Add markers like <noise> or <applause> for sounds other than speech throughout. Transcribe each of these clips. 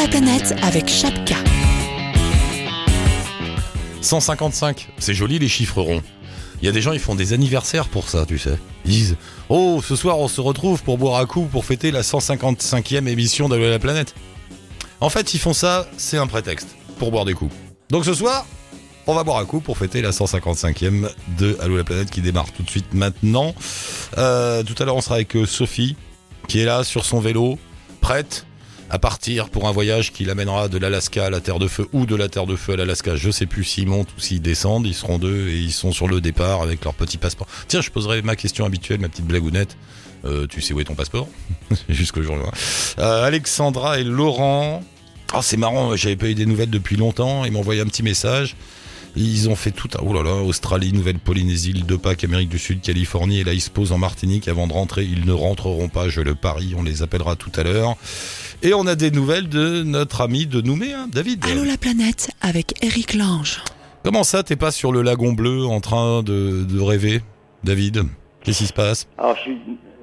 la planète avec Chapka. 155, c'est joli les chiffres ronds. Il y a des gens, ils font des anniversaires pour ça, tu sais. Ils disent Oh, ce soir, on se retrouve pour boire un coup pour fêter la 155e émission d'Allo la planète. En fait, ils font ça, c'est un prétexte pour boire des coups. Donc ce soir, on va boire un coup pour fêter la 155e de Allo la planète qui démarre tout de suite maintenant. Euh, tout à l'heure, on sera avec euh, Sophie qui est là sur son vélo, prête à partir pour un voyage qui l'amènera de l'Alaska à la Terre de Feu ou de la Terre de Feu à l'Alaska. Je sais plus s'ils montent ou s'ils descendent. Ils seront deux et ils sont sur le départ avec leur petit passeport. Tiens, je poserai ma question habituelle, ma petite blagounette. Euh, tu sais où est ton passeport <laughs> Jusqu'au jour. Euh, Alexandra et Laurent. Oh, c'est marrant, j'avais pas eu des nouvelles depuis longtemps. Ils m'ont envoyé un petit message. Ils ont fait tout un... Oh là là, Australie, Nouvelle-Polynésie, le Pâques, Amérique du Sud, Californie, et là ils se posent en Martinique avant de rentrer. Ils ne rentreront pas, je le parie, on les appellera tout à l'heure. Et on a des nouvelles de notre ami de Nouméa, David. Allô la planète avec Eric Lange. Comment ça, t'es pas sur le lagon bleu en train de, de rêver, David? Qu'est-ce qui se passe? Alors, je suis...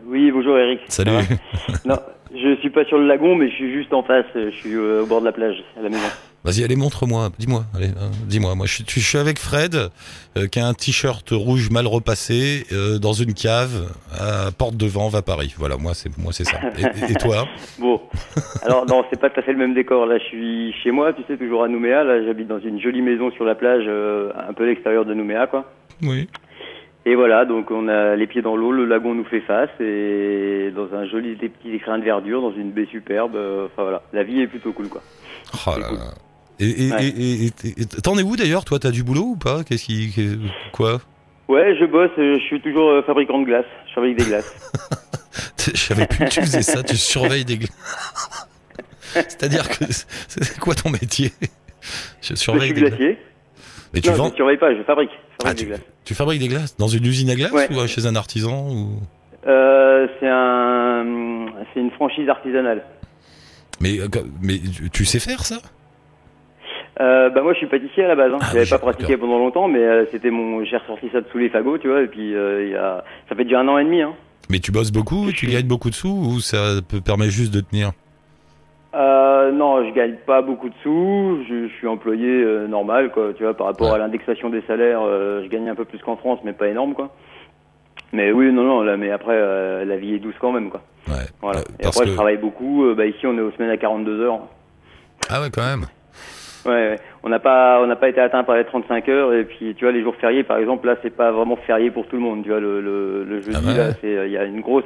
Oui, bonjour Eric. Salut. <laughs> Non, je suis pas sur le lagon, mais je suis juste en face. Je suis euh, au bord de la plage, à la maison. Vas-y, allez, montre-moi. Dis-moi. Allez, euh, dis-moi. Moi, je suis, je suis avec Fred, euh, qui a un t-shirt rouge mal repassé euh, dans une cave à Porte de Vent, à Paris. Voilà, moi, c'est moi, c'est ça. Et, et toi <laughs> Bon, alors non, c'est pas tout à fait le même décor. Là, je suis chez moi, tu sais, toujours à Nouméa. Là, j'habite dans une jolie maison sur la plage, euh, un peu à l'extérieur de Nouméa, quoi. Oui. Et voilà, donc on a les pieds dans l'eau, le lagon nous fait face, et dans un joli des petits écrins de verdure, dans une baie superbe. euh, Enfin voilà, la vie est plutôt cool, quoi. Oh là là. Et et- Ouais. et- et- et- t'en es où d'ailleurs Toi, t'as du boulot ou pas? Qu'est-ce qui, quoi? Ouais, je bosse. euh, Je suis toujours euh, fabricant de glace. Je fabrique des glaces. <laughs> Je savais plus que tu faisais ça. Tu surveilles des. gla- <laughs> C'est-à-dire que c'est quoi ton métier? Je je surveille suis des. gla- glacier. Mais tu non, vends je surveille pas, je fabrique. Je fabrique Ah, des tu, glaces. tu fabriques des glaces dans une usine à glace Ouais. ou chez un artisan ou... Euh, c'est un, c'est une franchise artisanale. Mais, euh, mais tu- sais faire ça? Euh, bah moi je suis pâtissier à la base. Hein. Ah J'avais pas pratiqué pendant longtemps, mais euh, c'était mon, j'ai ressorti ça de sous les fagots, tu vois. Et puis il y a, ça fait déjà un an et demi. Hein. Mais tu bosses beaucoup, tu gagnes beaucoup de sous ou ça peut permettre juste de tenir? Euh, non, je gagne pas beaucoup de sous. Je, je suis employé euh, normal, quoi. Tu vois, par rapport Ouais. à l'indexation des salaires, euh, je gagne un peu plus qu'en France, mais pas énorme, quoi. Mais oui, non, non. Là, mais après, la vie est douce quand même, quoi. Ouais. Voilà. Et parce après, que... je travaille beaucoup. Bah ici, on est aux semaines à 42 heures. Ah ouais, quand même. Ouais, ouais. on n'a pas on n'a pas été atteint par les 35 heures et puis tu vois les jours fériés par exemple là c'est pas vraiment férié pour tout le monde tu vois le le, le jeudi Ah ouais. là c'est il y a une grosse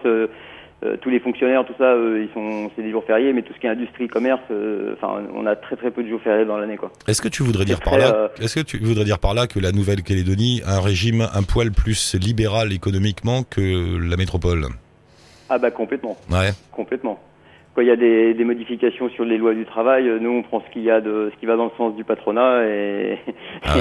euh, euh, tous les fonctionnaires tout ça eux, ils sont c'est des jours fériés mais tout ce qui est industrie commerce euh, enfin on a très très peu de jours fériés dans l'année quoi. Est-ce que tu voudrais dire par là euh, Est-ce que tu voudrais dire par là que la Nouvelle-Calédonie a un régime un poil plus libéral économiquement que la métropole? Ah bah complètement. Ouais. complètement. Quand il y a des, des modifications sur les lois du travail euh, nous on prend ce qu'il y a de ce qui va dans le sens du patronat et Ah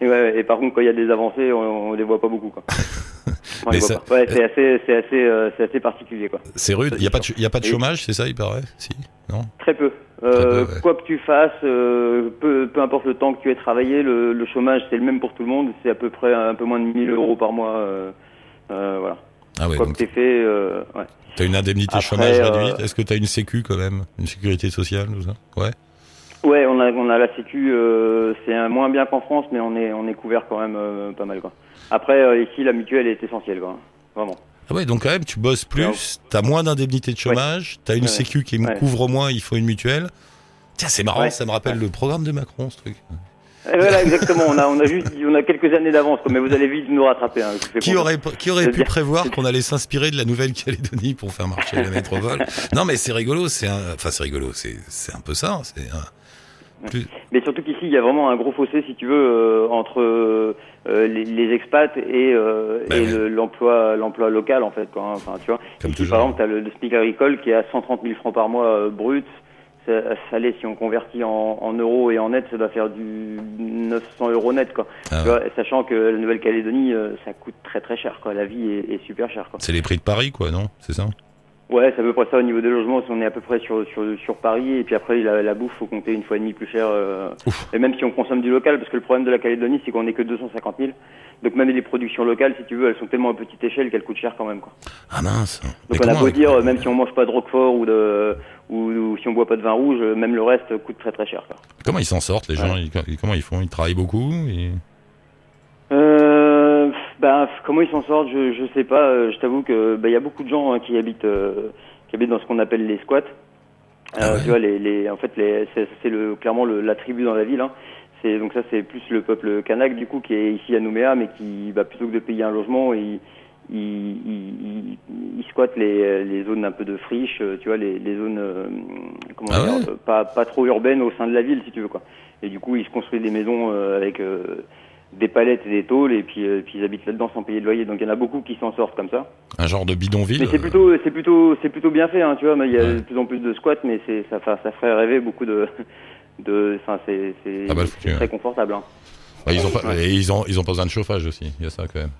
et, <laughs> ouais, et par contre quand il y a des avancées on, on les voit pas beaucoup quoi <laughs> Ça- pas. Ouais, c'est assez, c'est assez, euh, c'est assez particulier, quoi. C'est rude. Il y a pas de, y a pas de chômage, c'est ça, il paraît? Si Non? Très peu. peu, Euh, ouais. Quoi que tu fasses, euh, peu, peu importe le temps que tu aies travaillé, le, le chômage c'est le même pour tout le monde. C'est à peu près un peu moins de 1000 euros par mois. Voilà. Ah ouais, Quoi donc que t'aies fait, ouais. t'as une indemnité Après, chômage réduite? Est-ce que t'as une sécu quand même? Une sécurité sociale, tout ça? Ouais. Ouais, on a, on a la sécu. Euh, c'est un- moins bien qu'en France, mais on est, on est couvert quand même euh, pas mal, quoi. Après, euh, ici, la mutuelle est essentielle, quoi. Vraiment. Ah ouais, donc quand même, tu bosses plus, t'as moins d'indemnité de chômage, t'as une Ouais. sécu qui Ouais. couvre moins, il faut une mutuelle. Tiens, c'est marrant, Ouais. ça me rappelle le programme de Macron, ce truc. Voilà, exactement. On a, on a juste, on a quelques années d'avance, mais vous allez vite nous rattraper. Hein, Qui aurait, qui aurait C'est pu prévoir qu'on allait s'inspirer de la Nouvelle-Calédonie pour faire marcher la <laughs> métropole? Non, mais c'est rigolo, c'est un, enfin c'est rigolo, c'est, c'est un peu ça. C'est un, plus- Mais surtout qu'ici, il y a vraiment un gros fossé, si tu veux, euh, entre euh, les, les expats et, euh, Bah et ouais. le- l'emploi, local, en fait. Quoi, hein. Enfin, tu vois. Comme Ici, par exemple, tu as le, le SMIC agricole qui est à 130 000 francs par mois brut. Ça, si on convertit en, en euros et en net, ça doit faire du 900 euros net, quoi. ah, Tu vois, sachant que la Nouvelle-Calédonie, ça coûte très très cher, quoi. La vie est, est super chère, quoi. c'est les prix de Paris, quoi, non? C'est ça? Ouais, c'est à peu près ça au niveau des logements. On est à peu près sur sur, sur Paris et puis après la, la bouffe faut compter une fois et demi plus cher. euh, et même si on consomme du local, parce que le problème de la Calédonie c'est qu'on n'est que 250 000. Donc même les productions locales, si tu veux, elles sont tellement à petite échelle qu'elles coûtent cher quand même. Quoi. Ah mince. Mais Donc on a beau dire, même si on mange pas de roquefort ou de ou, ou si on boit pas de vin rouge, même le reste coûte très très cher. Quoi. Comment ils s'en sortent, les gens ils- Comment ils font? Ils travaillent beaucoup et- Euh, bah, comment ils s'en sortent, je, je sais pas. Euh, Je t'avoue que bah, il y a beaucoup de gens hein, qui habitent euh, qui habitent dans ce qu'on appelle les squats. Ah Euh, ouais. Tu vois, les, les, en fait, les, c'est c'est le, clairement le, la tribu dans la ville. Hein. C'est donc ça, c'est plus le peuple kanak du coup qui est ici à Nouméa, mais qui, bah, plutôt que de payer un logement, il, il, il, il, il squatte les, les zones un peu de friche, euh, tu vois, les, les zones euh, comment Ah dire, ouais pas, pas trop urbaines au sein de la ville, si tu veux quoi. Et du coup, ils se construisent des maisons euh, avec euh, des palettes et des tôles, et puis, euh, puis ils habitent là-dedans sans payer de loyer. Donc il y en a beaucoup qui s'en sortent comme ça. Un genre de bidonville Mais c'est euh, plutôt, c'est plutôt, c'est plutôt bien fait, hein, tu vois. Mais il y a Ouais. de plus en plus de squats, mais c'est, ça, ferait rêver beaucoup de, de, enfin, c'est, c'est, Ah bah, très ouais. confortable. Hein. bah, ils, ont pas, Ouais. et ils, ont, ils ont pas besoin de chauffage aussi, il y a ça quand même.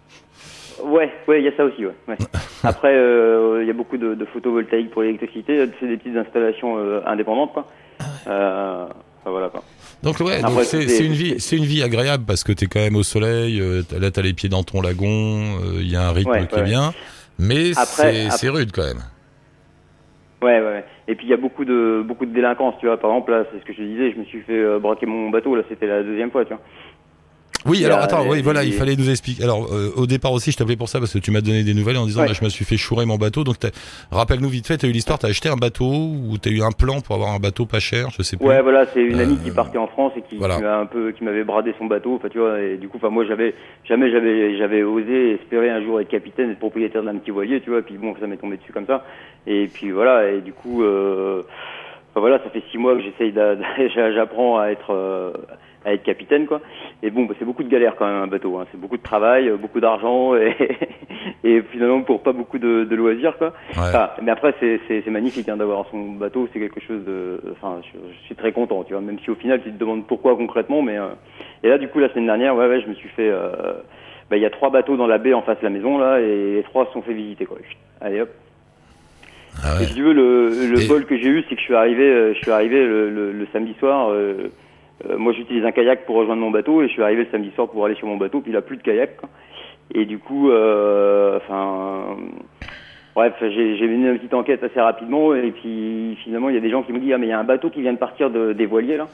Ouais, ouais, il y a ça aussi, ouais. ouais. <laughs> Après, euh, il y a beaucoup de, de photovoltaïque pour l'électricité. C'est des petites installations euh, indépendantes, quoi. Euh, enfin, voilà, quoi. Donc ouais, c'est une vie, c'est une vie agréable parce que t'es quand même au soleil. euh, là, t'as les pieds dans ton lagon. euh, Il y a un rythme Ouais, qui est ouais. bien, mais c'est rude quand même. Ouais, ouais, ouais. Et puis il y a beaucoup de beaucoup de délinquance, tu vois. Par exemple, là, c'est ce que je disais, je me suis fait euh, braquer mon bateau. Là, c'était la deuxième fois, tu vois. Oui, alors a- attends, oui, il- voilà, il fallait nous expliquer. Alors euh, au départ aussi, je t'appelais pour ça parce que tu m'as donné des nouvelles en disant Ouais. bah, je me suis fait chourer mon bateau. Donc rappelle-nous vite fait, t'as eu l'histoire, t'as acheté un bateau ou t'as eu un plan pour avoir un bateau pas cher, je sais plus. Ouais, voilà, c'est une amie Euh, qui partait en France et qui, voilà. qui m'a un peu, qui m'avait bradé son bateau. Enfin, tu vois, et du coup, enfin, moi, j'avais jamais, j'avais, j'avais osé espérer un jour être capitaine, être propriétaire d'un petit voilier, tu vois. Et puis bon, ça m'est tombé dessus comme ça. Et puis voilà, et du coup, euh, enfin, voilà, ça fait six mois que j'essaye, <laughs> j'apprends à être, euh, à être capitaine, quoi. Et bon, bah, c'est beaucoup de galères quand même un bateau. Hein. C'est beaucoup de travail, euh, beaucoup d'argent <laughs> et, et finalement pour pas beaucoup de, de loisirs, quoi. Ouais. Enfin, mais après, c'est, c'est, c'est magnifique hein, d'avoir son bateau, c'est quelque chose de. Enfin, je, je suis très content, tu vois, même si au final, tu te demandes pourquoi concrètement, mais. euh, Et là, du coup, la semaine dernière, ouais, ouais, je me suis fait. euh, bah, il y a trois bateaux dans la baie en face de la maison, là, et les trois se sont fait visiter, quoi. Allez hop. Ah ouais. Et si tu veux, le, le Et- bol que j'ai eu, c'est que je suis arrivé, euh, je suis arrivé le, le, le samedi soir. euh, euh, moi, j'utilise un kayak pour rejoindre mon bateau, et je suis arrivé le samedi soir pour aller sur mon bateau, puis il a plus de kayak. quoi. Et du coup, euh, enfin, bref, j'ai mené une petite enquête assez rapidement, et puis finalement, il y a des gens qui me disent ah mais il y a un bateau qui vient de partir de, des voiliers là,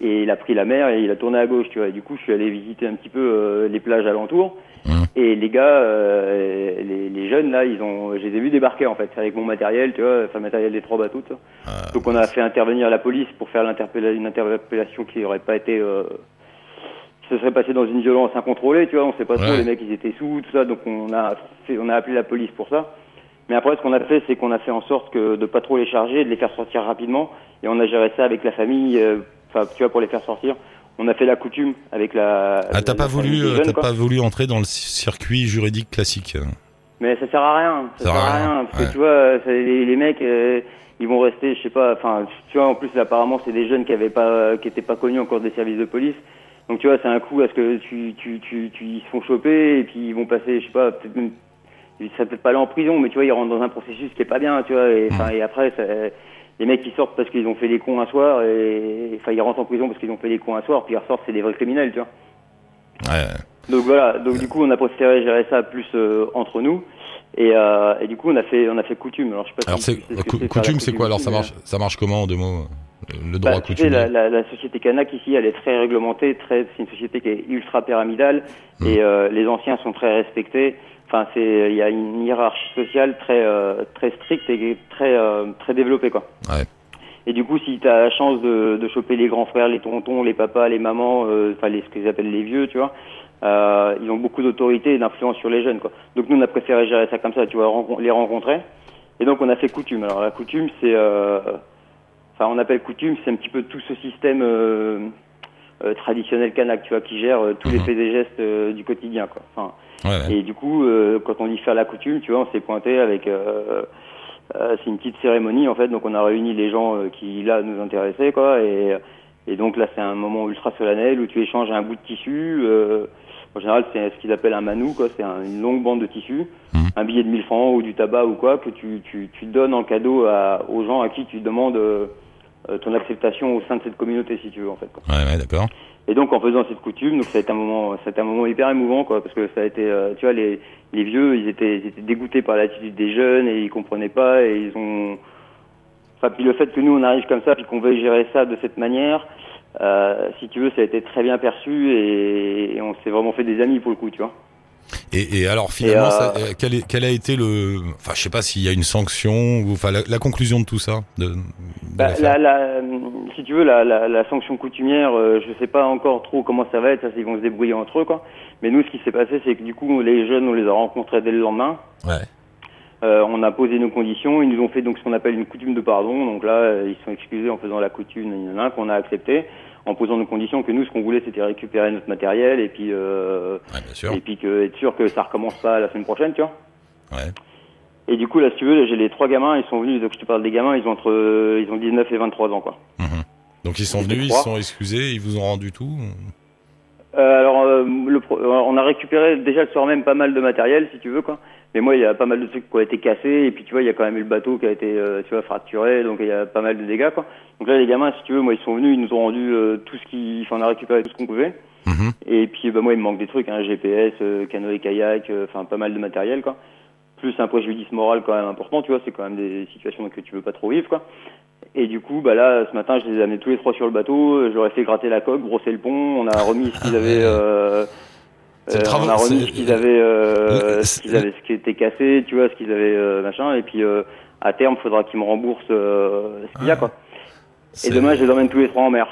et il a pris la mer et il a tourné à gauche, tu vois. Et du coup, je suis allé visiter un petit peu euh, les plages alentours. Mmh. Et les gars, euh, les, les jeunes là, ils ont, je les ai vus débarquer en fait avec mon matériel, tu vois, enfin le matériel des trois bateaux. Ah, Donc on a fait intervenir la police pour faire l'interpella- une interpellation qui aurait pas été, euh, qui se serait passée dans une violence incontrôlée, tu vois. On sait pas trop, Ouais. les mecs ils étaient sous, tout ça. Donc on a fait, on a appelé la police pour ça. Mais après, ce qu'on a fait, c'est qu'on a fait en sorte que de pas trop les charger, de les faire sortir rapidement, et on a géré ça avec la famille. euh, tu vois, pour les faire sortir, on a fait la coutume avec la. Ah, t'as pas voulu, euh, jeunes, pas voulu entrer dans le circuit juridique classique. Mais ça sert à rien. Ça, Ça sert à rien. Parce ouais. que tu vois, ça- les, les mecs, euh, ils vont rester, je sais pas, enfin, tu vois, en plus, apparemment, c'est des jeunes qui avaient pas, qui étaient pas connus encore des services de police. Donc, tu vois, c'est un coup à ce que tu, tu, tu, tu, ils se font choper et puis ils vont passer, je sais pas, peut-être même, ils seraient peut-être pas aller en prison, mais tu vois, ils rentrent dans un processus qui est pas bien, tu vois, et, enfin, et après, ça- les mecs qui sortent parce qu'ils ont fait les cons un soir et, enfin, ils rentrent en prison parce qu'ils ont fait les cons un soir, puis ils ressortent, c'est des vrais criminels, tu vois. Ouais. Donc voilà, donc du coup on a préféré gérer ça plus euh, entre nous et, euh, et du coup on a fait on a fait coutume. Alors je sais pas Alors si c'est cou- c'est, coutume, c'est quoi? Alors ça marche, ça marche comment en deux mots? Le mais, droit bah, tu sais, coutumier. la, la, la société Canac ici, elle est très réglementée, très c'est une société qui est ultra pyramidale Hmm. et euh, les anciens sont très respectés. Enfin c'est il y a une hiérarchie sociale très euh, très stricte et très euh, très développée quoi. Ouais. Et du coup, si tu as la chance de, de choper les grands frères, les tontons, les papas, les mamans, euh, enfin les, ce qu'ils appellent les vieux, tu vois, euh, ils ont beaucoup d'autorité et d'influence sur les jeunes. Quoi. Donc nous, on a préféré gérer ça comme ça, tu vois, les rencontrer. Et donc on a fait coutume. Alors la coutume, c'est, euh, enfin on appelle coutume, c'est un petit peu tout ce système euh, euh, traditionnel kanak, tu vois, qui gère euh, tous les Mhm. faits et gestes euh, du quotidien, quoi. Enfin, Ouais, ouais. et du coup, euh, quand on dit faire la coutume, tu vois, on s'est pointé avec. Euh, euh, c'est une petite cérémonie en fait, donc on a réuni les gens qui là nous intéressaient, quoi. Et, et donc là, c'est un moment ultra solennel où tu échanges un bout de tissu. En général, c'est ce qu'ils appellent un manou, quoi. C'est un- une longue bande de tissu, Mhm. un billet de 1000 francs ou du tabac ou quoi que tu, tu, tu donnes en cadeau à, aux gens à qui tu demandes ton acceptation au sein de cette communauté, si tu veux, en fait. Quoi. Ouais, ouais, d'accord. Et donc en faisant cette coutume, donc ça un moment, été un moment hyper émouvant quoi, parce que ça a été, euh, tu vois, les, les vieux, ils étaient, dégoûtés par l'attitude des jeunes et ils comprenaient pas et ils ont, puis le fait que nous on arrive comme ça, puis qu'on veuille gérer ça de cette manière, euh, si tu veux, ça a été très bien perçu et, et on s'est vraiment fait des amis pour le coup, tu vois. Et, et alors finalement, Et, euh, ça, euh, quel, est- quel a été le, enfin je sais pas s'il y a une sanction ou enfin la, la conclusion de tout ça. De, de Bah, la, la- si tu veux, la, sanction coutumière, euh, je sais pas encore trop comment ça va être, ça, ils vont se débrouiller entre eux, quoi. Mais nous, ce qui s'est passé, c'est que du coup, les jeunes, on les a rencontrés dès le lendemain. Ouais. Euh, on a posé nos conditions, ils nous ont fait donc ce qu'on appelle une coutume de pardon. Donc là, euh, ils sont excusés en faisant la coutume, qu'on a accepté, en posant nos conditions que nous, ce qu'on voulait, c'était récupérer notre matériel et puis euh, Ouais, bien sûr. et puis que être sûr que ça recommence pas la semaine prochaine, tu vois. Ouais. Et du coup, là, si tu veux, j'ai les trois gamins, ils sont venus, donc je te parle des gamins, ils ont entre, ils ont 19 et 23 ans, quoi. Mhm. Donc ils sont venus, ils se sont excusés, ils vous ont rendu tout. Euh, alors, euh, le euh, on a récupéré déjà le soir même pas mal de matériel, si tu veux, quoi. Mais moi, il y a pas mal de trucs qui ont été cassés, et puis tu vois, il y a quand même eu le bateau qui a été, euh, tu vois, fracturé, donc il y a pas mal de dégâts, quoi. Donc là, les gamins, si tu veux, moi, ils sont venus, ils nous ont rendu euh, tout ce qui, enfin, on a récupéré tout ce qu'on pouvait. Mhm. Et puis, bah, moi, il me manque des trucs, hein, GPS, euh, canoë, kayak, euh, enfin, pas mal de matériel, quoi. Plus un préjudice moral quand même important, tu vois, c'est quand même des situations que tu veux pas trop vivre, quoi. Et du coup, bah là, ce matin, je les ai amenés tous les trois sur le bateau. J'aurais fait gratter la coque, brosser le pont. On a remis ce qu'ils avaient. Euh, euh, on a remis c'est- ce qu'ils avaient, euh, ce qu'ils avaient, ce qui était cassé, tu vois, ce qu'ils avaient euh, machin. Et puis euh, à terme, faudra qu'ils me remboursent ce qu'il y a, quoi. Et demain, je les emmène tous les trois en mer.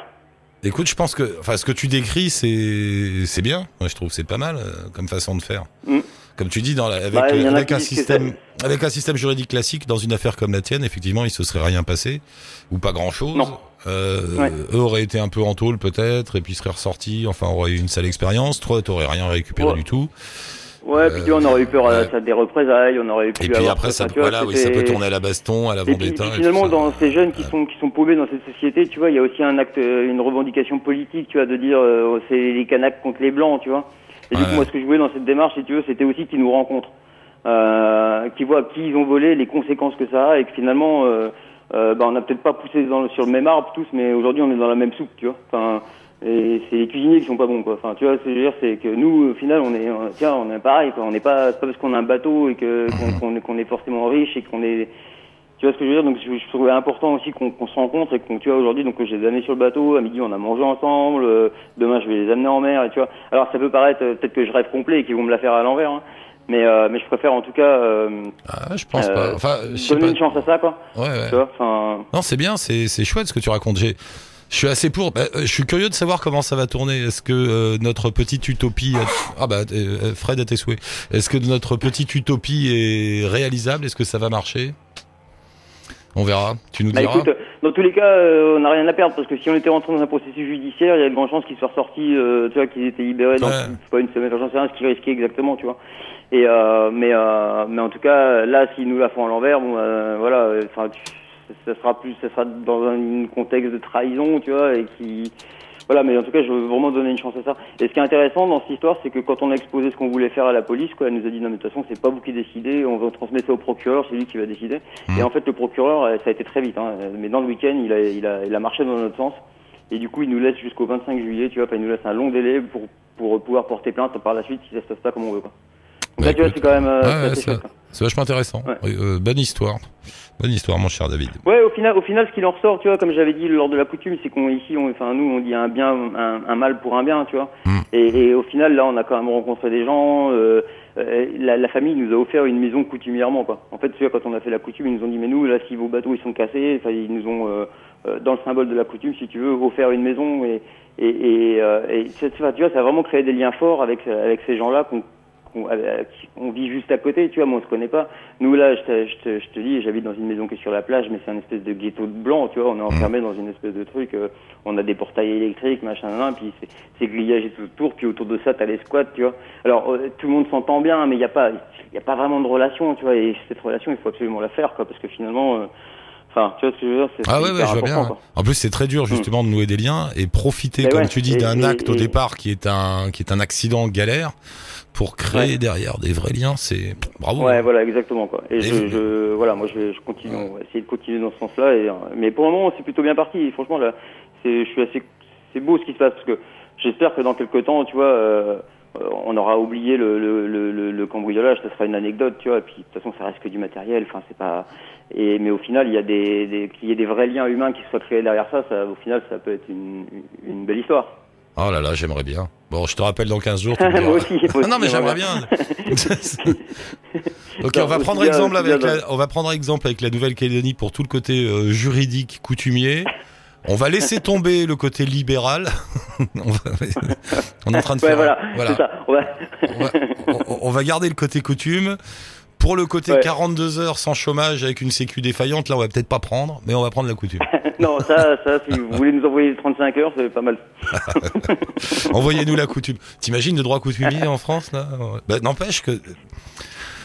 Écoute, je pense que, enfin, ce que tu décris, c'est, c'est bien. Moi, je trouve que c'est pas mal comme façon de faire. Mm. Comme tu dis, dans la, avec, Bah, un système, avec un système juridique classique, dans une affaire comme la tienne, effectivement, il se serait rien passé ou pas grand chose. Non. Euh, Ouais. Eux auraient été un peu en tôle peut-être, et puis seraient ressortis. Enfin, auraient eu une sale expérience. Toi, t'aurais rien récupéré Ouais. du tout. Ouais, puis tu vois, on aurait eu peur Ouais. à ça des représailles, on aurait pu Et puis avoir après, ça, vois, voilà, oui, ça peut tourner à la baston, à la vendetta. et finalement, ça. dans ces jeunes qui sont qui sont paumés dans cette société, tu vois, il y a aussi un acte, euh, une revendication politique, tu vois, de dire euh, c'est les Kanaks contre les blancs, tu vois. Et du coup, moi, ce que je voulais dans cette démarche, si tu veux, c'était aussi qu'ils nous rencontrent, euh, qu'ils voient qui ils ont volé, les conséquences que ça a, et que finalement, euh, euh, bah, on n'a peut-être pas poussé dans le- sur le même arbre tous, mais aujourd'hui, on est dans la même soupe, tu vois. Enfin, et c'est les cuisiniers qui sont pas bons, quoi. Enfin, tu vois, ce que je veux dire, c'est que nous, au final, on est, euh, tiens, on est pareil, quoi. On n'est pas, c'est pas parce qu'on a un bateau et que qu'on est- qu'on est forcément riche et qu'on est tu vois ce que je veux dire? Donc je, trouvais important aussi qu'on qu'on se rencontre et qu'on tu vois aujourd'hui donc je les amenés sur le bateau à midi on a mangé ensemble euh, demain je vais les amener en mer et tu vois alors ça peut paraître euh, peut-être que je rêve complet et qu'ils vont me la faire à l'envers hein. Mais euh, mais je préfère en tout cas euh, Ah, je pense euh, pas. Enfin, je donner pas. une chance à ça quoi Ouais, ouais. tu vois enfin Non, c'est bien, c'est c'est chouette ce que tu racontes. J'ai- Je suis assez pour. bah, euh, je suis curieux de savoir comment ça va tourner. Est-ce que euh, notre petite utopie, ah bah euh, Fred à tes souhaits. Est-ce que notre petite utopie est réalisable? Est-ce que ça va marcher? On verra. Tu nous Bah diras. écoute, dans tous les cas, euh, on n'a rien à perdre parce que si on était rentré dans un processus judiciaire, il y a de grandes chances qu'ils soient ressortis, euh, tu vois, qu'ils étaient libérés dans Ouais. pas une semaine, j'en sais rien ce qu'ils risquaient exactement, tu vois. Et euh, mais euh, mais en tout cas, là, s'ils nous la font à l'envers, bon, euh, voilà, enfin, ça sera plus, ça sera dans un contexte de trahison, tu vois, et qui voilà, mais en tout cas, je veux vraiment donner une chance à ça. Et ce qui est intéressant dans cette histoire, c'est que quand on a exposé ce qu'on voulait faire à la police, quoi, elle nous a dit non, mais de toute façon, c'est pas vous qui décidez, on va transmettre ça au procureur, c'est lui qui va décider. Mhm. Et en fait, le procureur, ça a été très vite, hein, mais dans le week-end, il a, il a, il a marché dans notre sens. Et du coup, il nous laisse jusqu'au 25 juillet, tu vois, il nous laisse un long délai pour, pour pouvoir porter plainte par la suite si ça se passe pas comme on veut, quoi. Bah, écoute. c'est quand même euh, Ouais, c'est ça- vachement intéressant. Ouais. Euh, bonne histoire. Bonne histoire, mon cher David. Ouais, au final, au final, ce qu'il en ressort, tu vois, comme j'avais dit lors de la coutume, c'est qu'on ici, on, enfin nous, on dit un bien, un, un mal pour un bien, tu vois. Mm. Et, et au final, là, on a quand même rencontré des gens. euh, euh, la, la famille nous a offert une maison coutumièrement, quoi. En fait, tu vois, quand on a fait la coutume, ils nous ont dit, mais nous, là, si vos bateaux ils sont cassés, enfin, ils nous ont, euh, euh, dans le symbole de la coutume, si tu veux, offert une maison et et, et, euh, et tu vois, tu vois, ça a vraiment créé des liens forts avec avec ces gens-là qu'on on vit juste à côté, tu vois, moi on se connaît pas. Nous là, je te, je te, je te dis, j'habite dans une maison qui est sur la plage, mais c'est un espèce de ghetto de blanc, tu vois, on est enfermé dans une espèce de truc, euh, on a des portails électriques, machin, puis c'est- grillagé tout autour, puis autour de ça t'as les squats, tu vois. Alors euh, tout le monde s'entend bien, mais il y a pas, il a pas vraiment de relation, tu vois, et cette relation il faut absolument la faire, quoi, parce que finalement, euh, enfin, tu vois ce que je veux dire, c'est Ah ouais, ouais, je vois bien. quoi. En plus, c'est très dur justement de nouer des liens et profiter, Mais comme ouais, tu dis, d'un et- acte au et- départ qui est un qui est un accident galère pour créer Ouais. derrière des vrais liens. C'est bravo. Ouais, voilà, exactement quoi. Et, Et je, je, voilà, moi je, vais- je continue, on va essayer de continuer dans ce sens-là. Et, euh, mais pour le moment, c'est plutôt bien parti. Franchement, là, c'est, je suis assez, c'est beau ce qui se passe parce que j'espère que dans quelques temps, tu vois, euh, euh, on aura oublié le, le, le, le cambriolage, ça sera une anecdote, tu vois. Et puis de toute façon, ça reste que du matériel. Enfin, c'est pas. Et mais au final, il y a des, des qu'il y ait des vrais liens humains qui soient créés derrière ça. ça au final, ça peut être une, une belle histoire. Oh là là, j'aimerais bien. Bon, je te rappelle dans 15 jours. tu me <laughs> moi aussi. <laughs> non mais j'aimerais bien. <laughs> ok, on va prendre exemple avec la, on va prendre exemple avec la Nouvelle-Calédonie pour tout le côté euh, juridique coutumier. On va laisser tomber le côté libéral. on, va- on est en train de Ouais, faire. voilà, voilà. c'est ça. On va- On va, on- on va garder le côté coutume. Pour le côté Ouais. 42 heures sans chômage avec une sécu défaillante, là on va peut-être pas prendre, mais on va prendre la coutume. <laughs> non, ça, ça, si vous voulez nous envoyer 35 heures, c'est pas mal. <laughs> Envoyez-nous la coutume. T'imagines le droit coutumier en France là? Bah, N'empêche que.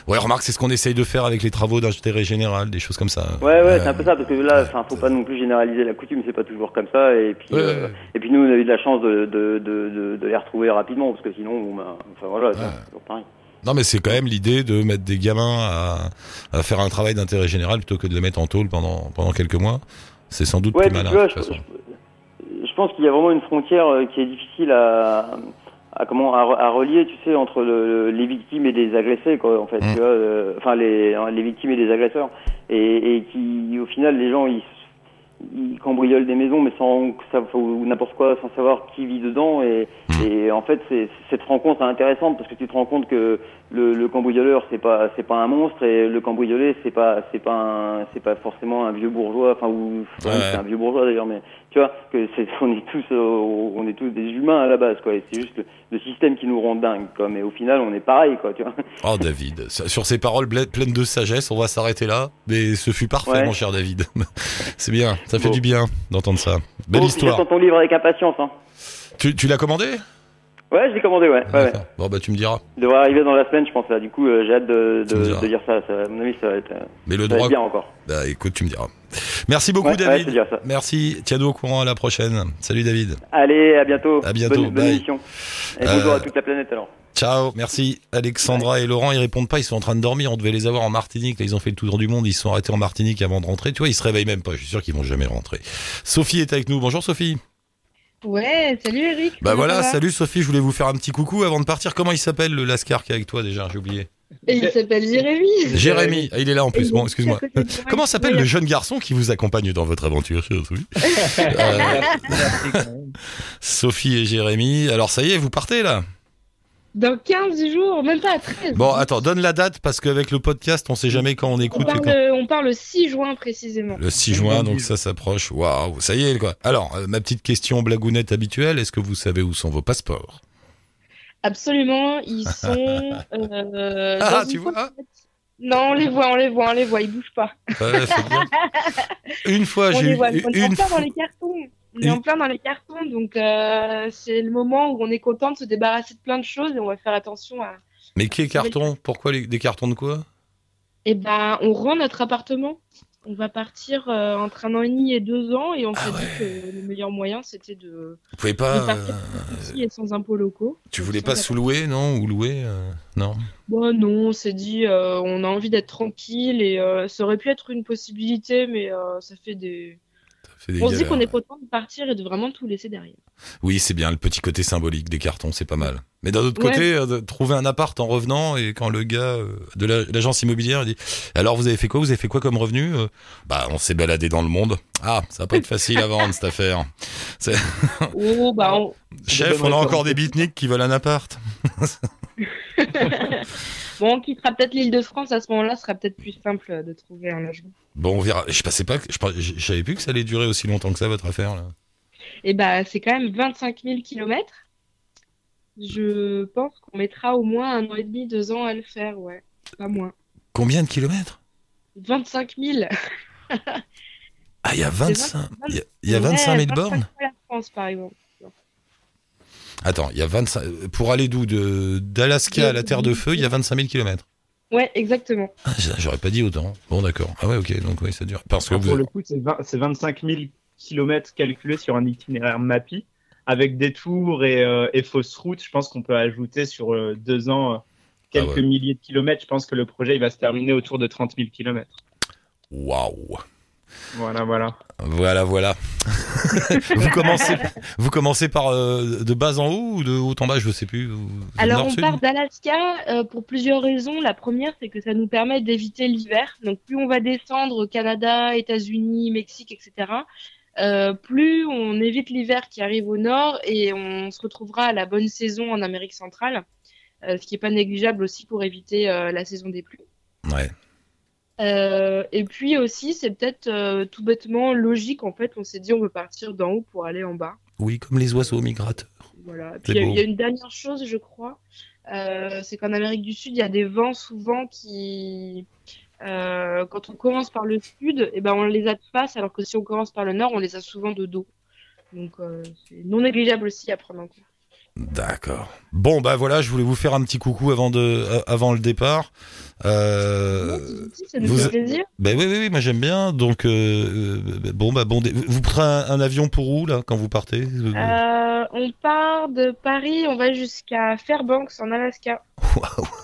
Ouais, remarque, c'est ce qu'on essaye de faire avec les travaux d'intérêt général, des choses comme ça. Ouais, ouais, Euh, c'est un peu ça, parce que là, enfin, faut pas non plus généraliser la coutume, c'est pas toujours comme ça. Et puis, Ouais, euh, ouais. et puis nous, on a eu de la chance de, de, de, de, les retrouver rapidement, parce que sinon, ben, enfin voilà, c'est toujours pareil. Non, mais c'est quand même l'idée de mettre des gamins à, à faire un travail d'intérêt général plutôt que de les mettre en tôle pendant, pendant quelques mois. C'est sans doute Ouais, plus malin. vois, de toute façon. je- je pense qu'il y a vraiment une frontière euh, qui est difficile à, à comment à, re- à relier, tu sais, entre le, le- les victimes et les agressés, quoi, en fait, Mm. tu vois, euh, enfin les, les victimes et les agresseurs, et, et qui, au final, les gens, ils, ils cambriolent des maisons, mais sans ou n'importe quoi, sans savoir qui vit dedans, et, Mm. et en fait, c'est cette rencontre est intéressante parce que tu te rends compte que le, le cambrioleur, c'est pas, c'est pas un monstre, et le cambriolé, c'est pas, c'est pas, un- c'est pas forcément un vieux bourgeois, enfin ou Ouais. c'est un vieux bourgeois d'ailleurs, mais tu vois que c'est, <laughs> on est tous, euh, on est tous des humains à la base, quoi. Et c'est juste le, le système qui nous rend dingue, quoi. Mais au final, on est pareil, quoi, tu vois. <laughs> Oh, David, sur ces paroles pleines de sagesse, on va s'arrêter là. Mais ce fut parfait, Ouais. mon cher David. <laughs> c'est bien, ça fait Bon. du bien d'entendre ça. Belle Bon, histoire. J'attends ton livre avec impatience, hein. Tu, tu l'as commandé? Ouais, je l'ai commandé, ouais. ouais. Bon, bah, tu me diras. Il devrait arriver dans la semaine, je pense. Là. Du coup, euh, j'ai hâte de, de, de lire ça. ça. À mon avis, ça va être, euh, Mais le ça va droit. être bien encore. Bah, écoute, tu me diras. Merci beaucoup, Ouais, David. ça. Merci. Tiens-nous au courant à la prochaine. Salut, David. Allez, à bientôt. À bientôt, Bonne, émission. Et Euh, bonjour à toute la planète alors. Ciao, merci. Alexandra et Laurent, ils répondent pas, ils sont en train de dormir. On devait les avoir en Martinique. Là, ils ont fait le tour du monde. Ils se sont arrêtés en Martinique avant de rentrer. Tu vois, ils se réveillent même pas. Je suis sûr qu'ils vont jamais rentrer. Sophie est avec nous. Bonjour, Sophie. Ouais, salut Eric. Bah voilà, salut Sophie. Je voulais vous faire un petit coucou avant de partir. Comment il s'appelle le Lascar qui est avec toi déjà J'ai oublié. Et il s'appelle Jérémy. Jérémy. Ah, il est là en plus. Bon, excuse-moi. Comment s'appelle le jeune garçon qui vous accompagne dans votre aventure, Sophie <laughs> Euh, Sophie et Jérémy. Alors ça y est, vous partez là Dans 15 jours, même pas à 13. Bon, attends, donne la date parce qu'avec le podcast, on sait jamais quand on on écoute. et parle, quand- on parle le 6 juin précisément. Le 6 juin, donc ça s'approche. Waouh, ça y est quoi. Alors, euh, ma petite question blagounette habituelle, est-ce que vous savez où sont vos passeports? Absolument, ils <laughs> sont. euh, Ah, tu vois? Non, on les voit, on les voit, on les voit, ils bougent pas. Ouais, c'est bien. <laughs> Une fois, on j'ai eu voit, on une fois. dans les cartons. On est en plein dans les cartons, donc euh, c'est le moment où on est content de se débarrasser de plein de choses et on va faire attention à. Mais qui est carton? Pourquoi les- des cartons de quoi? Eh ben, on rend notre appartement. On va partir euh, entre un an et demi et deux ans et on Ah s'est ouais. dit que le meilleur moyen c'était de, Vous pouvez de pas. partir euh, et sans impôts locaux. tu voulais pas sous-louer, non? Ou louer Non? Bon, non, on s'est dit on a envie d'être tranquille et ça aurait pu être une possibilité, mais ça fait des. On se dit qu'on est content de partir et de vraiment tout laisser derrière. Oui, c'est bien le petit côté symbolique des cartons, c'est pas mal. Mais d'un autre Ouais. côté, euh, trouver un appart en revenant et quand le gars euh, de la- l'agence immobilière dit alors vous avez fait quoi? Vous avez fait quoi comme revenu? Euh, Bah on s'est baladé dans le monde. Ah, ça va pas être facile à vendre cette affaire. Oh, bah, on- Chef, on a encore des beatniks qui veulent un appart. <laughs> <laughs> bon, on quittera peut-être l'île de France à ce moment-là, ce sera peut-être plus simple de trouver un logement. Bon, on verra. Je pensais pas, je, pense- je je savais plus que ça allait durer aussi longtemps que ça votre affaire là. Et bah, c'est quand même 25 000 kilomètres. Je pense qu'on mettra au moins un an et demi, deux ans à le faire, ouais. Pas moins. Combien de kilomètres? 25 000 <laughs> Ah, il y a 25, vingt- il y a- il y a 25 000 bornes? fois la France, par exemple. Attends, il y a 25 pour aller d'où? De d'Alaska à la Terre de Feu, il y a 25 000 kilomètres. Ouais, exactement. Ah, J'aurais pas dit autant. Bon, d'accord. Ah ouais, ok. Donc oui, ça dure. Parce que vous. Pour le coup, c'est 20 c'est 25 000 kilomètres calculés sur un itinéraire MAPI. Avec des tours et, euh, et fausses routes, je pense qu'on peut ajouter sur euh, deux ans euh, quelques Ah ouais. milliers de kilomètres. Je pense que le projet il va se terminer autour de 30 000 kilomètres. Waouh. Voilà, voilà. Voilà, voilà. <laughs> vous commencez, vous commencez par euh, de bas en haut ou de haut en bas, je sais plus. Alors, on part d'Alaska euh, pour plusieurs raisons. La première, c'est que ça nous permet d'éviter l'hiver. Donc, plus on va descendre au Canada, États-Unis, Mexique, etc., euh, plus on évite l'hiver qui arrive au nord et on se retrouvera à la bonne saison en Amérique centrale, euh, ce qui est pas négligeable aussi pour éviter euh, la saison des pluies. Ouais. Euh, et puis aussi, c'est peut-être euh, tout bêtement logique. En fait, on s'est dit on veut partir d'en haut pour aller en bas. Oui, comme les oiseaux migrateurs. Voilà. Puis il y, a- y une dernière chose, je crois, euh, c'est qu'en Amérique du Sud, il y a des vents souvent qui, quand on commence par le sud, eh ben on les a de face, alors que si on commence par le nord, on les a souvent de dos. Donc c'est non négligeable aussi à prendre en compte. D'accord. Bon, bah voilà, je voulais vous faire un petit coucou avant, de, avant le départ. Euh, nous vous- fait plaisir. bah oui, oui, oui, moi j'aime bien. Donc, euh, euh, bon, bah bon, vous prenez un, un avion pour où, là, quand vous partez? Euh, on part de Paris, on va jusqu'à Fairbanks en Alaska. Waouh. <laughs>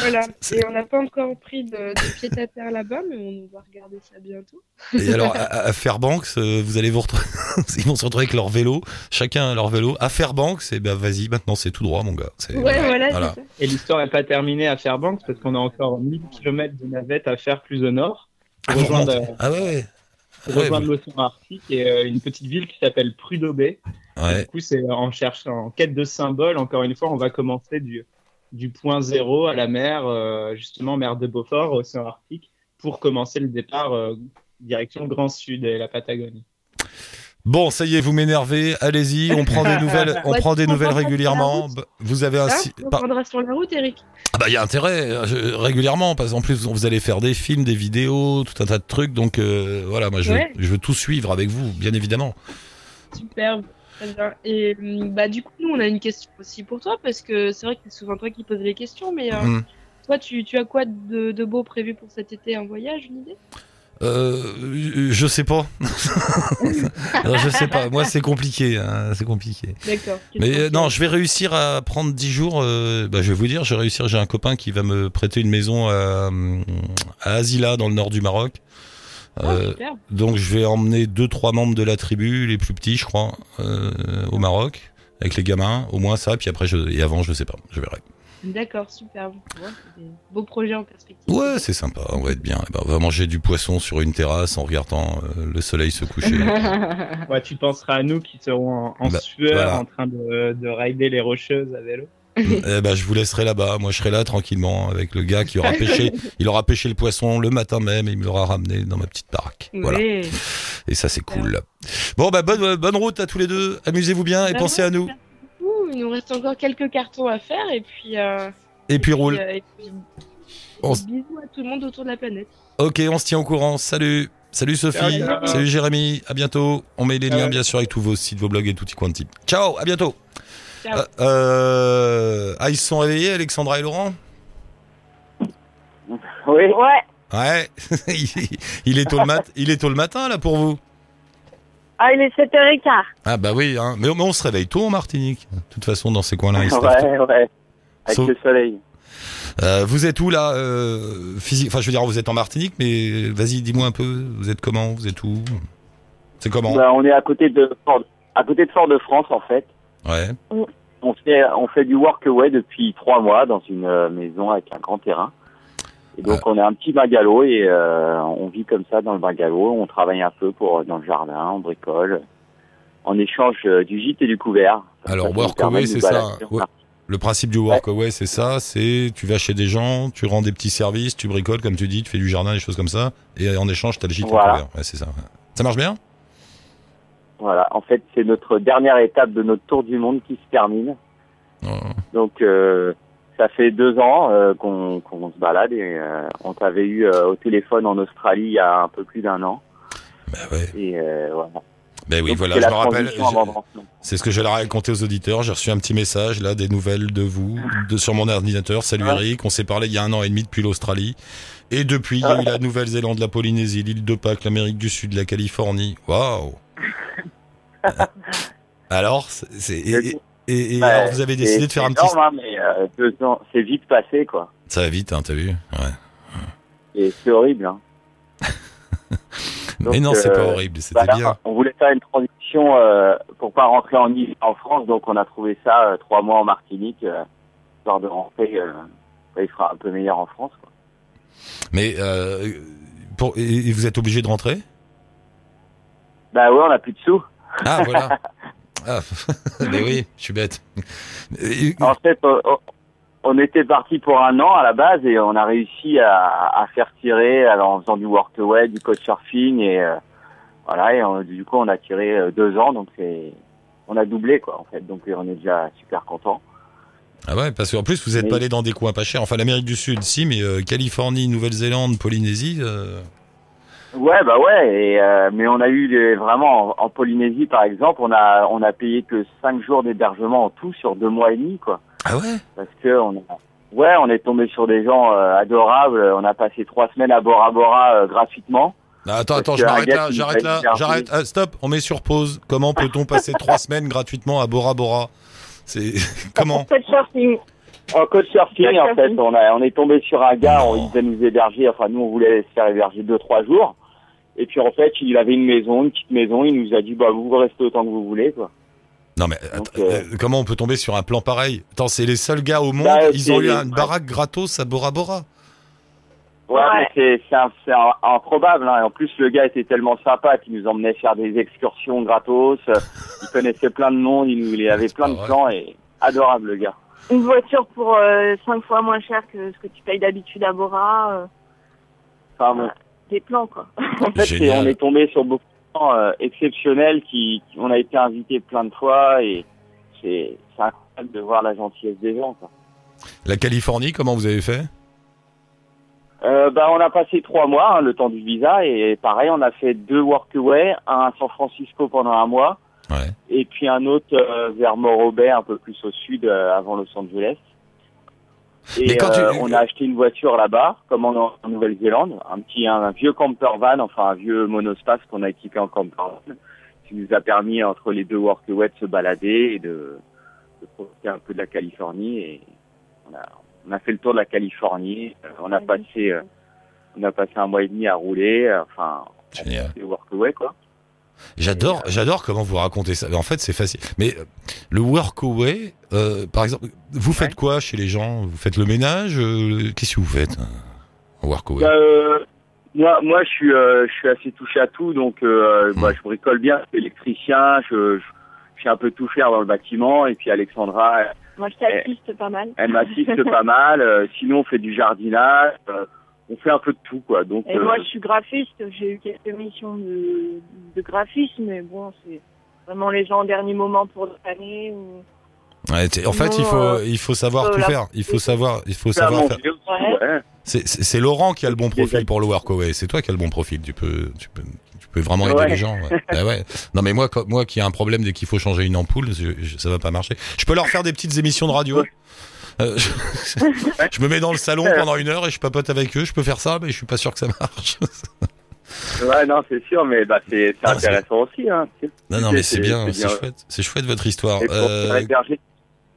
Voilà. Et on n'a pas encore pris de, de pied à terre là-bas, mais on va regarder ça bientôt. Et alors, à, à Fairbanks, vous allez vous retrouver. <laughs> Ils vont se retrouver avec leur vélo, chacun leur vélo. À Fairbanks, et ben vas-y, maintenant c'est tout droit, mon gars. C'est- Ouais, voilà, voilà. c'est ça. Et l'histoire n'est pas terminée à Fairbanks parce qu'on a encore 1000 km de navette à faire plus au nord Ah, pour rejoindre, remontez. Ah ouais, ouais. pour Ouais, rejoindre l'océan Arctique et euh, une petite ville qui s'appelle Prudhoe Bay. Du coup, c'est en cherchant, en quête de symboles. Encore une fois, on va commencer du, du point zéro à la mer, euh, justement, mer de Beaufort, océan Arctique, pour commencer le départ euh, direction Grand Sud et la Patagonie. Bon, ça y est, vous m'énervez. Allez-y, on prend des <laughs> nouvelles, on Ouais, prend des nouvelles régulièrement. Vous avez un Hein si- on prendra sur la route, Eric. Ah bah il y a intérêt euh, régulièrement parce qu'en plus vous allez faire des films, des vidéos, tout un tas de trucs. Donc euh, voilà, moi je, Ouais. je veux tout suivre avec vous, bien évidemment. Superbe. Très bien. Et hum, bah, du coup, nous, on a une question aussi pour toi, parce que c'est vrai que c'est souvent toi qui poses les questions, mais euh, Hmm. toi, tu, tu as quoi de, de beau prévu pour cet été? Un voyage, une idée? Euh, je sais pas. <laughs> Non, je sais pas. Moi c'est compliqué, hein, c'est compliqué. D'accord. Mais euh, non, je vais réussir à prendre 10 jours. euh, bah, je vais vous dire, je vais réussir. J'ai un copain qui va me prêter une maison à, à Azila, dans le nord du Maroc. Ah, donc je vais emmener deux trois membres de la tribu, les plus petits, je crois, au Maroc, avec les gamins. Au moins ça. Puis après, je, et avant, je sais pas. Je verrai. D'accord, superbe. Ouais, c'est des beaux projets en perspective. Ouais, c'est sympa. On va être bien. Eh ben, on va manger du poisson sur une terrasse en regardant euh, le soleil se coucher. <laughs> Ouais, tu penseras à nous qui serons en, en Bah, sueur, voilà. en train de, de rider les rocheuses à vélo. <laughs> Eh ben, je vous laisserai là-bas. Moi, je serai là tranquillement avec le gars qui aura <laughs> pêché. Il aura pêché le poisson le matin même et il me l'aura ramené dans ma petite baraque. Voilà. Et ça, c'est cool. Bon, bah, bonne, bonne route à tous les deux. Amusez-vous bien et Bah pensez à nous. Il nous reste encore quelques cartons à faire, et puis. euh, Et puis roule. euh, et puis, On Bisous à tout le monde autour de la planète. Ok, on se tient au courant. Salut. Salut Sophie. Salut Jérémy. À bientôt. On met les liens, bien sûr, avec tous vos sites, vos blogs et tout quanti. Ciao. À bientôt. Ciao. Euh, euh, ah, ils se sont réveillés, Alexandra et Laurent? Oui. Ouais. Ouais. il, <laughs> il est tôt le mat il est tôt le matin, là, pour vous. Ah, il est 7h15. Ah, bah oui, hein. mais, mais on se réveille tôt en Martinique. De toute façon, dans ces coins-là, se tôt. Ouais, ouais. Avec Sauf- le soleil. Euh, vous êtes où là euh, physique Enfin, je veux dire, vous êtes en Martinique, mais vas-y, dis-moi un peu. Vous êtes comment Vous êtes où? C'est comment? Bah, on est à côté de Fort, à côté de Fort-de-France, en fait. Ouais. On fait, on fait du workaway depuis trois mois dans une euh, maison avec un grand terrain. Et donc, on est un petit bungalow et euh, on vit comme ça dans le bungalow. On travaille un peu pour dans le jardin, on bricole. En échange euh, du gîte et du couvert. Alors, workaway, c'est ça. Ouais. Le principe du workaway, c'est ça. C'est tu vas chez des gens, tu rends des petits services, tu bricoles, comme tu dis, tu fais du jardin, des choses comme ça, et en échange, t'as le gîte et le couvert. Ouais, c'est ça. Ça marche bien? Voilà. En fait, c'est notre dernière étape de notre tour du monde qui se termine. Oh. Donc, euh, ça fait deux ans euh, qu'on se balade et euh, on t'avait eu euh, au téléphone en Australie il y a un peu plus d'un an. Bah ouais. Et voilà. Ben oui, Donc, voilà, je me rappelle. C'est ce que j'allais raconter aux auditeurs. J'ai reçu un petit message là, des nouvelles de vous, de sur mon ordinateur. Salut Ouais. Eric, on s'est parlé il y a un an et demi depuis l'Australie. Et depuis, il y a eu la Nouvelle-Zélande, la Polynésie, l'île de Pâques, l'Amérique du Sud, la Californie. Waouh <laughs> Alors, c'est et, Ouais, alors vous avez décidé de faire un c'est petit. énorme, hein, mais euh, deux ans, c'est vite passé, quoi. Ça va vite, hein, t'as vu Ouais. Et c'est horrible. Hein. <laughs> Mais non, c'est pas euh, horrible, c'était Voilà, bien. on voulait faire une transition euh, pour pas rentrer en, France, donc on a trouvé ça euh, trois mois en Martinique, euh, histoire de rentrer. Euh, bah, il sera un peu meilleur en France. Quoi. Mais euh, pour, et et vous êtes obligé de rentrer? Bah ouais, on a plus de sous. Ah, voilà. <laughs> Ah, <laughs> mais oui, je suis bête. En fait, on, était parti pour un an à la base et on a réussi à, à faire tirer alors en faisant du workaway, du couchsurfing et euh, voilà. Et on- du coup, on a tiré euh, deux ans, donc c'est on a doublé quoi en fait. Donc on est déjà super content. Ah ouais, parce qu'en plus, vous êtes Oui. pas allé dans des coins pas chers. Enfin, l'Amérique du Sud, si, mais euh, Californie, Nouvelle-Zélande, Polynésie. euh, Ouais, bah ouais. Et, euh, mais on a eu des, vraiment en, en Polynésie par exemple, on a on a payé que cinq jours d'hébergement en tout sur deux mois et demi quoi. Ah ouais? Parce que on a, ouais, on est tombé sur des gens euh, adorables. On a passé trois semaines à Bora Bora euh, gratuitement. Ah, Attends, attends, je m'arrête là, j'arrête là, j'arrête. Ah, stop, on met sur pause. Comment peut-on passer <laughs> trois semaines gratuitement à Bora Bora? C'est <laughs> comment? En couchsurfing, en fait, on a on est tombé sur un gars, Non. on, il devait nous héberger. Enfin, nous, on voulait se faire héberger deux trois jours. Et puis en fait, il avait une maison, une petite maison. Il nous a dit, bah vous restez autant que vous voulez, quoi. Non mais Donc, euh, euh, comment on peut tomber sur un plan pareil? Attends, c'est les seuls gars au monde. Bah, ils ont eu une baraque gratos à Bora Bora. Ouais, Ouais. c'est improbable. Hein. Et en plus, le gars était tellement sympa qu'il nous emmenait faire des excursions gratos. <laughs> Il connaissait plein de monde, il, nous, il avait plein de vrai. plans et adorable le gars. Une voiture pour euh, 5 fois moins cher que ce que tu payes d'habitude à Bora. euh, Enfin, bon. Des plans, quoi. <laughs> En fait, on est tombé sur beaucoup de gens euh, exceptionnels qui, qui- on a été invités plein de fois et c'est incroyable de voir la gentillesse des gens. Quoi. La Californie, comment vous avez fait? Euh, bah, on a passé trois mois, hein, le temps du visa, et pareil, on a fait deux workaway, un à San Francisco pendant un mois, Ouais. et puis un autre euh, vers Morro Bay, un peu plus au sud, euh, avant Los Angeles. Et Mais quand tu- euh, on a acheté une voiture là-bas, comme en, en Nouvelle-Zélande, un petit, un, vieux camper van, enfin un vieux monospace qu'on a équipé en camper van, qui nous a permis entre les deux workaway de se balader et de, de profiter un peu de la Californie. Et on a, on a fait le tour de la Californie. Euh, On a passé, euh, on a passé un mois et demi à rouler. Enfin, Génial. des workaway quoi. J'adore, j'adore comment vous racontez ça. Mais En fait, c'est facile. Mais euh, le workaway, euh, par exemple, vous faites quoi chez les gens? Vous faites le ménage euh, Qu'est-ce que vous faites euh, en workaway Bah, euh, moi, moi, je suis, euh, je suis assez touché à tout, donc euh, Mm. bah, je bricole bien, je suis électricien, je, je, je sais un peu tout faire dans le bâtiment, et puis Alexandra, Moi, je t'assiste pas mal. elle m'assiste pas <laughs> mal. euh, sinon, on fait du jardinage, euh, on fait un peu de tout, quoi. Donc, Et euh, moi, je suis graphiste. J'ai eu quelques missions de, de graphisme, mais bon, c'est vraiment les gens au dernier moment pour l'année. Ou... Ouais, En fait, Non, il faut, euh, il faut savoir euh, tout la- faire. Il faut savoir, il faut c'est à savoir faire. Ouais. C'est- Laurent qui a le bon profil pour le workaway. C'est toi qui as le bon profil. Tu peux, tu peux, tu peux vraiment aider Ouais. les gens. Ouais. Bah ouais. Non mais moi, moi qui ai un problème dès qu'il faut changer une ampoule, je, je- ça va pas marcher. Je peux leur faire des petites émissions de radio? Euh, je, je me mets dans le salon pendant une heure et je papote avec eux. Je peux faire ça, mais je suis pas sûr que ça marche. <laughs> Ouais, non, c'est sûr, mais bah, c'est c'est- intéressant aussi. Hein. Non, non, mais c'est bien, c'est chouette, c'est chouette votre histoire. Et pour Euh,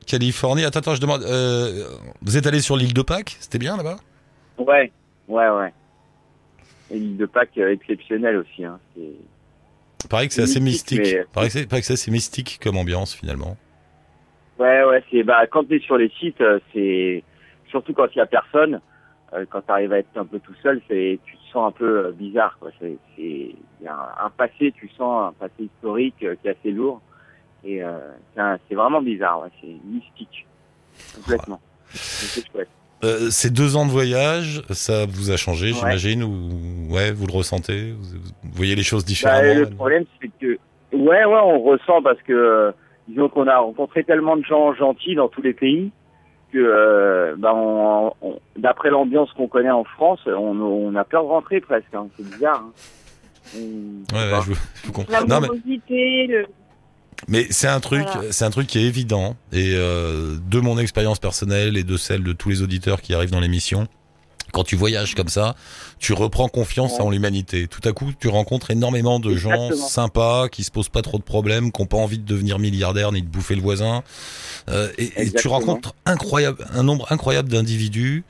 Californie, attends, attends, je demande. euh, vous êtes allé sur l'île de Pâques? C'était bien là-bas? Ouais, ouais, ouais. L'île de Pâques exceptionnelle aussi. Hein. Pareil que c'est assez Mystique, mais- pareil que c'est assez mystique comme ambiance finalement. Ouais, ouais, c'est bah quand t'es sur les sites, euh, c'est surtout quand il y a personne, euh, quand t'arrives à être un peu tout seul, c'est tu te sens un peu euh, bizarre. Quoi. C'est, il y a un, un passé, tu sens un passé historique euh, qui est assez lourd, et euh, c'est, un- c'est vraiment bizarre. Ouais, c'est mystique, complètement. Chouette. Euh, ces deux ans de voyage, ça vous a changé, Ouais. j'imagine, ou ouais, vous le ressentez, vous, vous voyez les choses Bah, différemment. le là problème, c'est que ouais, ouais, on ressent parce que euh, disons qu'on a rencontré tellement de gens gentils dans tous les pays que euh, bah, on, on- d'après l'ambiance qu'on connaît en France, on, on a peur de rentrer presque. hein. C'est bizarre. Hein. Ouais, ouais, je vous- je vous comprends. Non, mais, le... mais c'est un truc, Voilà. c'est un truc qui est évident et euh, de mon expérience personnelle et de celle de tous les auditeurs qui arrivent dans l'émission. Quand tu voyages comme ça, tu reprends confiance Ouais. en l'humanité. Tout à coup, tu rencontres énormément de gens sympas, qui se posent pas trop de problèmes, qui n'ont pas envie de devenir milliardaires ni de bouffer le voisin. Euh, et, et tu rencontres incroyable, un nombre incroyable d'individus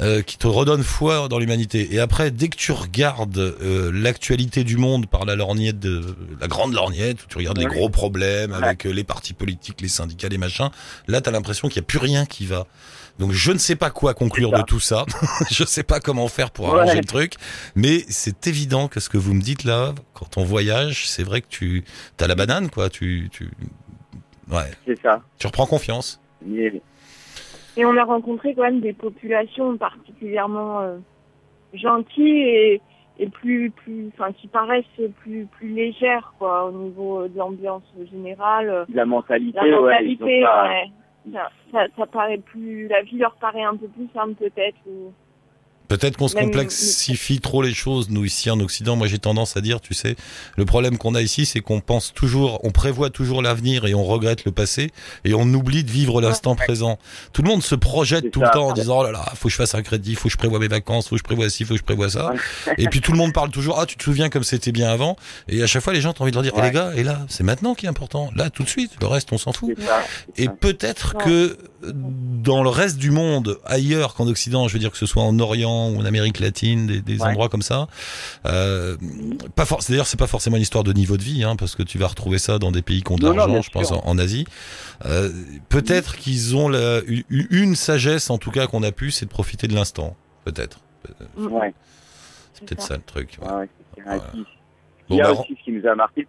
euh, qui te redonne foi dans l'humanité. Et après, dès que tu regardes euh, l'actualité du monde par la lorgnette de la grande lorgnette, où tu regardes les gros problèmes avec euh, les partis politiques, les syndicats, les machins, là, t'as l'impression qu'il y a plus rien qui va. Donc je ne sais pas quoi conclure de tout ça. <laughs> je sais pas comment faire pour Ouais. arranger le truc, mais c'est évident que ce que vous me dites là, quand on voyage, c'est vrai que tu as la banane, quoi. Tu, tu, ouais, C'est ça. tu reprends confiance. Et on a rencontré quand même des populations particulièrement euh, gentilles et, et plus, plus, enfin, qui paraissent plus, plus légères, quoi, au niveau euh, de l'ambiance générale. La mentalité, La ouais. ils ont mentalité, pas- ouais. Ça, ça, paraît plus, la vie leur paraît un peu plus simple peut-être. Ou... Peut-être qu'on se complexifie trop les choses, nous, ici en Occident. Moi, j'ai tendance à dire, tu sais, le problème qu'on a ici, c'est qu'on pense toujours, on prévoit toujours l'avenir et on regrette le passé et on oublie de vivre l'instant présent. Tout le monde se projette tout le temps en disant, oh là là, faut que je fasse un crédit, faut que je prévoie mes vacances, faut que je prévoie ci, faut que je prévoie ça. et puis tout le monde parle toujours, ah, tu te souviens comme c'était bien avant? Et à chaque fois, les gens ont envie de leur dire, eh, les gars, et là, c'est maintenant qui est important. Là, tout de suite. Le reste, on s'en fout. Et peut-être que euh, dans le reste du monde, ailleurs qu'en Occident, je veux dire que ce soit en Orient ou en Amérique latine, des, des Ouais. endroits comme ça, euh, pas d'ailleurs c'est pas forcément une histoire de niveau de vie, hein, parce que tu vas retrouver ça dans des pays qui ont de l'argent, je pense en, en Asie. Euh, peut-être qu'ils ont la, une sagesse, en tout cas qu'on a pu, c'est de profiter de l'instant. Peut-être. Ouais. C'est peut-être ça le truc. ouais. Il y a bah, aussi ce qui nous a marqué,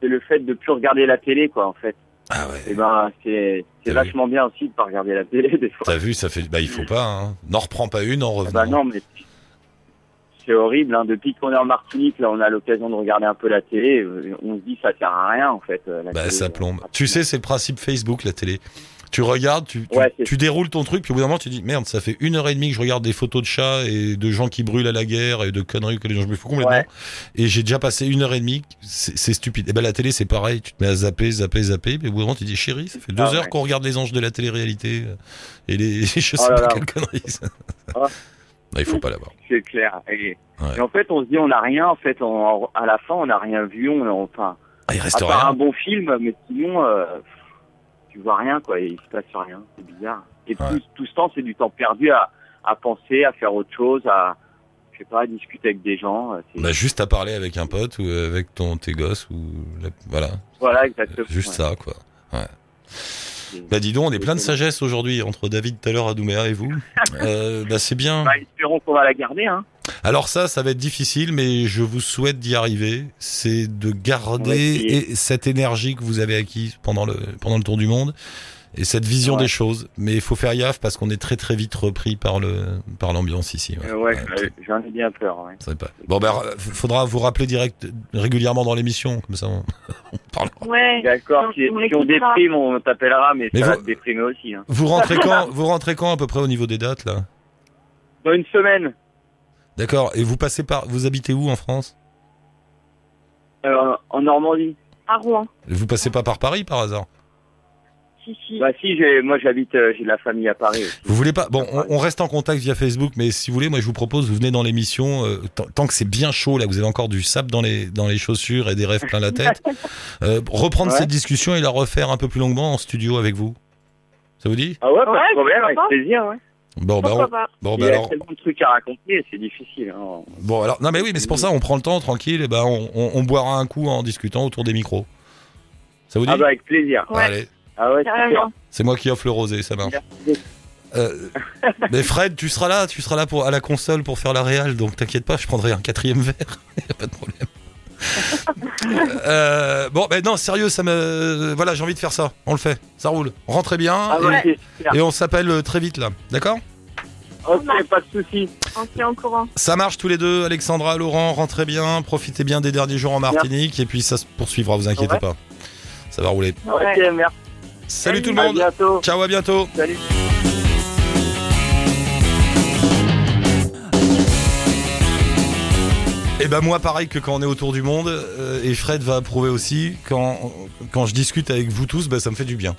c'est le fait de plus regarder la télé, quoi, en fait. Ah ouais. Et ben, c'est vachement bien aussi de pas regarder la télé <laughs> des fois. T'as vu, ça fait. Bah, il faut pas. Hein. N'en reprends pas une en Ah revenant. bah non, mais c'est horrible. Hein. Depuis qu'on est en Martinique, là, on a l'occasion de regarder un peu la télé. euh, On se dit ça sert à rien, en fait. euh, la Bah, télé, ça plombe. Tu sais, c'est le principe Facebook, la télé. Tu regardes, tu, tu, Ouais, c'est- tu déroules ton truc, puis au bout d'un moment, tu dis merde, ça fait une heure et demie que je regarde des photos de chats et de gens qui brûlent à la guerre et de conneries que les gens me fous complètement. Ouais. Et j'ai déjà passé une heure et demie, c'est stupide. Et ben la télé, c'est pareil, tu te mets à zapper, zapper, zapper, mais au bout d'un moment, tu dis chérie, ça fait deux Ah heures qu'on regarde les anges de la télé-réalité euh, et les, <laughs> je sais Oh là pas là. quelle connerie. ça. Ah. Non, il faut pas l'avoir. C'est clair. Et, et en fait, on se dit, on n'a rien. En fait, on- à la fin, on n'a rien vu. On, enfin, Ah, il à reste part un bon film, mais sinon, euh, tu vois rien, quoi. Il se passe rien. C'est bizarre. Et Ouais. tout, tout ce temps, c'est du temps perdu à, à penser, à faire autre chose, à, je sais pas, à discuter avec des gens. euh, Bah, juste à parler avec un pote ou avec ton tes gosses ou la- voilà, Voilà, exactement. juste Ouais. ça quoi. Ouais. Bah dis donc, on est plein de sagesse aujourd'hui entre David tout à l'heure à Douméa et vous. <laughs> Euh, bah c'est bien. Bah, espérons qu'on va la garder, hein. Alors ça, ça va être difficile, mais je vous souhaite d'y arriver. C'est de garder cette énergie que vous avez acquise pendant le pendant le tour du monde et cette vision Ouais. des choses. Mais il faut faire gaffe parce qu'on est très très vite repris par le par l'ambiance ici. ouais. Euh, ouais, Ouais, euh, j'en ai bien peur, pas. Bon ben, faudra vous rappeler direct régulièrement dans l'émission, comme ça on, <laughs> on parle. Ouais. D'accord, si, on si on l'écoutera. déprime, on t'appellera, mais, Mais ça va vous- te déprimer aussi, hein. Vous rentrez <laughs> quand Vous rentrez quand à peu près au niveau des dates là? Dans une semaine, D'accord. Et vous passez par, vous habitez où en France? Euh, en Normandie. À Rouen. Vous passez pas par Paris par hasard? Si, si. Bah si, moi j'habite, euh, j'ai de la famille à Paris aussi. Vous voulez pas Bon, on, on reste en contact via Facebook, mais si vous voulez, moi je vous propose, vous venez dans l'émission euh, tant, tant que c'est bien chaud là, vous avez encore du sable dans les dans les chaussures et des rêves plein la tête. <laughs> euh, reprendre Ouais. cette discussion et la refaire un peu plus longuement en studio avec vous. Ça vous dit? Ah ouais, pas Ouais, de problème, avec plaisir, ouais. Bon bah on- bon Il bah y a alors tellement de trucs à raconter, c'est difficile. Hein. bon alors non mais oui mais c'est pour ça on prend le temps tranquille et ben on, on, on boira un coup en discutant autour des micros. Ça vous dit? Ah bah avec plaisir. Ouais. Allez, Ah ouais, super. C'est moi qui offre le rosé, ça marche. Euh, mais Fred, tu seras là, tu seras là pour à la console pour faire la réal, donc t'inquiète pas, je prendrai un quatrième verre, <laughs> y a pas de problème. <laughs> Euh, bon, ben non, sérieux, ça me, voilà, j'ai envie de faire ça. On le fait, ça roule. Rentrez bien Ah et, ouais, c'est super. et on s'appelle euh, très vite là, d'accord? Ok, pas de soucis. On se tient au courant. Ça marche tous les deux, Alexandra, Laurent, rentrez bien, profitez bien des derniers jours en Martinique et puis ça se poursuivra, vous inquiétez Ouais. pas. Ça va rouler. Ouais. Ok, merci. Salut tout le À monde. bientôt. Ciao, à bientôt. Salut. Et ben moi pareil que quand on est autour du monde, euh, et Fred va approuver aussi, quand, quand je discute avec vous tous, ben, ça me fait du bien.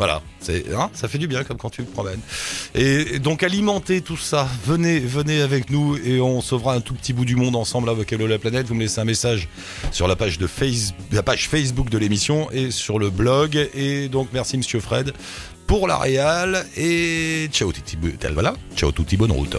Voilà, c'est hein, ça fait du bien comme quand tu le promènes. Et, donc alimenter tout ça, venez, venez avec nous et on sauvera un tout petit bout du monde ensemble avec Hello la planète. Vous me laissez un message sur la page de face, la page Facebook de l'émission et sur le blog. Et donc merci Monsieur Fred pour la Réal et ciao tutti, voilà, ciao tutti, bonne route.